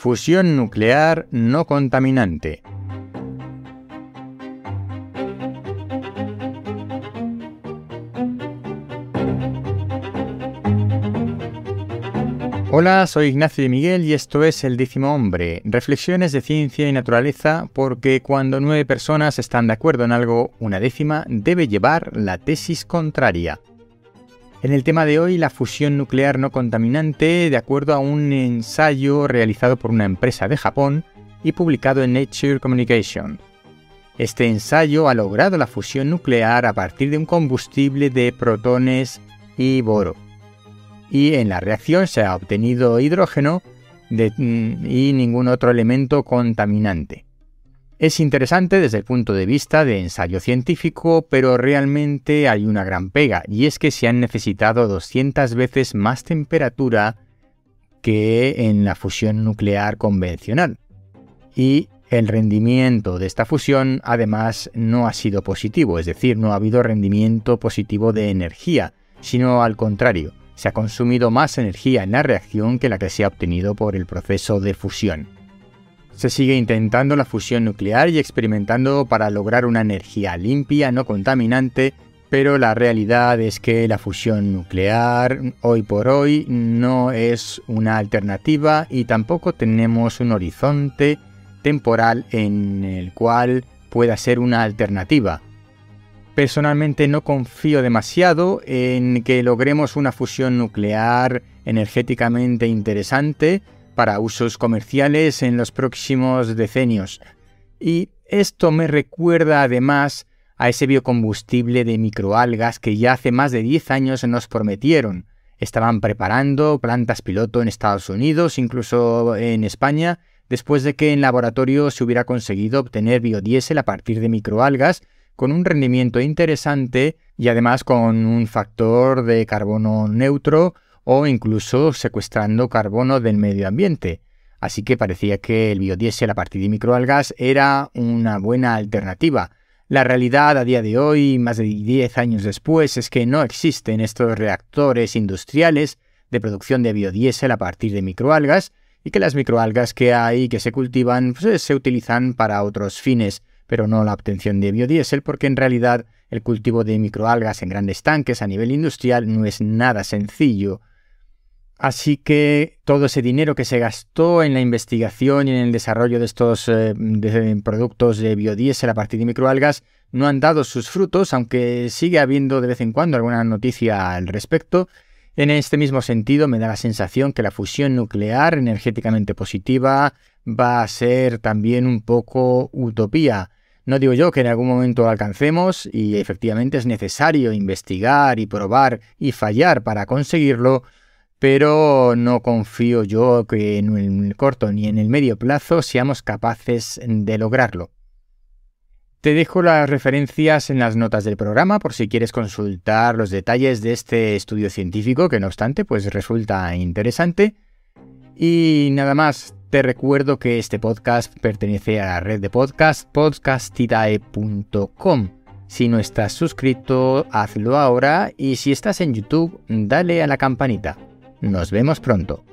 Fusión nuclear no contaminante. Hola, soy Ignacio de Miguel y esto es El décimo hombre, reflexiones de ciencia y naturaleza porque cuando nueve personas están de acuerdo en algo, una décima debe llevar la tesis contraria. En el tema de hoy, la fusión nuclear no contaminante, de acuerdo a un ensayo realizado por una empresa de Japón y publicado en Nature Communication. Este ensayo ha logrado la fusión nuclear a partir de un combustible de protones y boro y en la reacción se ha obtenido hidrógeno mm, y ningún otro elemento contaminante. Es interesante desde el punto de vista de ensayo científico, pero realmente hay una gran pega, y es que se han necesitado 200 veces más temperatura que en la fusión nuclear convencional. Y el rendimiento de esta fusión además no ha sido positivo, es decir, no ha habido rendimiento positivo de energía, sino al contrario, se ha consumido más energía en la reacción que la que se ha obtenido por el proceso de fusión. Se sigue intentando la fusión nuclear y experimentando para lograr una energía limpia, no contaminante, pero la realidad es que la fusión nuclear hoy por hoy no es una alternativa y tampoco tenemos un horizonte temporal en el cual pueda ser una alternativa. Personalmente no confío demasiado en que logremos una fusión nuclear energéticamente interesante para usos comerciales en los próximos decenios. Y esto me recuerda además a ese biocombustible de microalgas que ya hace más de 10 años nos prometieron. Estaban preparando plantas piloto en Estados Unidos, incluso en España, después de que en laboratorio se hubiera conseguido obtener biodiesel a partir de microalgas con un rendimiento interesante y además con un factor de carbono neutro o incluso secuestrando carbono del medio ambiente. Así que parecía que el biodiesel a partir de microalgas era una buena alternativa. La realidad a día de hoy, más de 10 años después, es que no existen estos reactores industriales de producción de biodiesel a partir de microalgas y que las microalgas que hay que se cultivan pues, se utilizan para otros fines pero no la obtención de biodiesel, porque en realidad el cultivo de microalgas en grandes tanques a nivel industrial no es nada sencillo. Así que todo ese dinero que se gastó en la investigación y en el desarrollo de estos eh, productos de biodiesel a partir de microalgas no han dado sus frutos, aunque sigue habiendo de vez en cuando alguna noticia al respecto. En este mismo sentido, me da la sensación que la fusión nuclear energéticamente positiva va a ser también un poco utopía. No digo yo que en algún momento lo alcancemos y efectivamente es necesario investigar y probar y fallar para conseguirlo, pero no confío yo que en el corto ni en el medio plazo seamos capaces de lograrlo. Te dejo las referencias en las notas del programa por si quieres consultar los detalles de este estudio científico que no obstante pues resulta interesante. Y nada más, te recuerdo que este podcast pertenece a la red de podcast podcastitae.com. Si no estás suscrito, hazlo ahora y si estás en YouTube, dale a la campanita. Nos vemos pronto.